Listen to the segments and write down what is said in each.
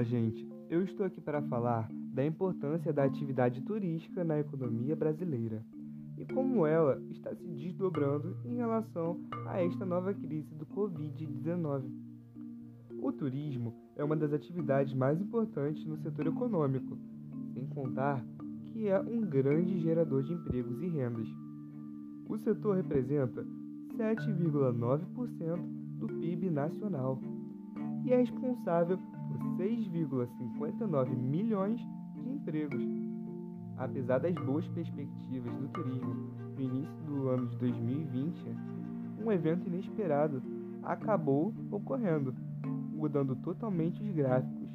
Olá, gente. Eu estou aqui para falar da importância da atividade turística na economia brasileira e como ela está se desdobrando em relação a esta nova crise do Covid-19. O turismo é uma das atividades mais importantes no setor econômico, sem contar que é um grande gerador de empregos e rendas. O setor representa 7,9% do PIB nacional e é responsável por 6,59 milhões de empregos. Apesar das boas perspectivas do turismo no início do ano de 2020, um evento inesperado acabou ocorrendo, mudando totalmente os gráficos.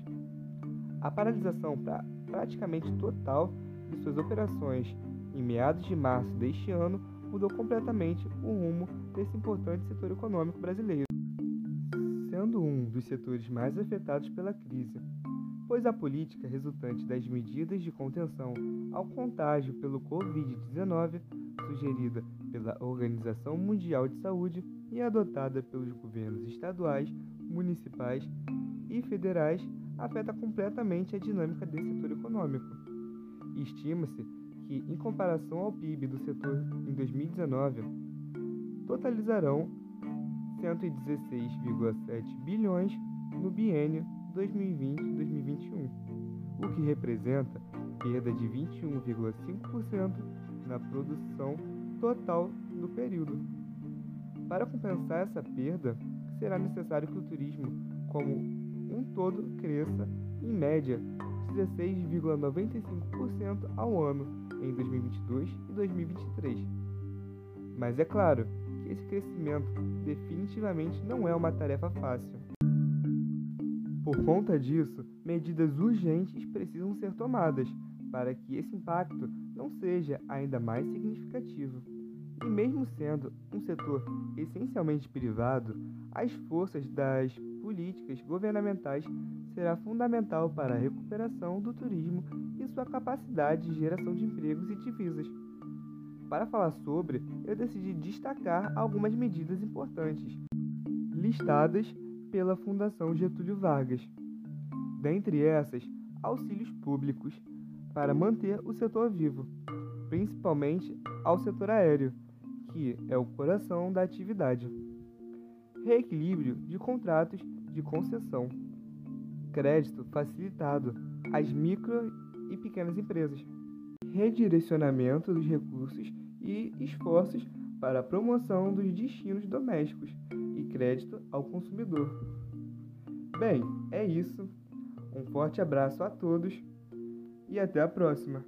A paralisação pra, praticamente total de suas operações em meados de março deste ano mudou completamente o rumo desse importante setor econômico brasileiro sendo um dos setores mais afetados pela crise, pois a política resultante das medidas de contenção ao contágio pelo Covid-19, sugerida pela Organização Mundial de Saúde e adotada pelos governos estaduais, municipais e federais, afeta completamente a dinâmica desse setor econômico. Estima-se que, em comparação ao PIB do setor em 2019, totalizarão 116,7 bilhões no biênio 2020-2021, o que representa perda de 21,5% na produção total do período. Para compensar essa perda, será necessário que o turismo como um todo cresça em média 16,95% ao ano em 2022 e 2023. Mas é claro que esse crescimento definitivamente não é uma tarefa fácil. Por conta disso, medidas urgentes precisam ser tomadas para que esse impacto não seja ainda mais significativo. Mesmo sendo um setor essencialmente privado, as forças das políticas governamentais será fundamental para a recuperação do turismo e sua capacidade de geração de empregos e divisas. Para falar sobre, eu decidi destacar algumas medidas importantes, listadas pela Fundação Getúlio Vargas. Dentre essas, auxílios públicos para manter o setor vivo, principalmente ao setor aéreo, que é o coração da atividade. Reequilíbrio de contratos de concessão. Crédito facilitado às micro e pequenas empresas redirecionamento dos recursos e esforços para a promoção dos destinos domésticos e crédito ao consumidor. Bem, é isso. Um forte abraço a todos e até a próxima!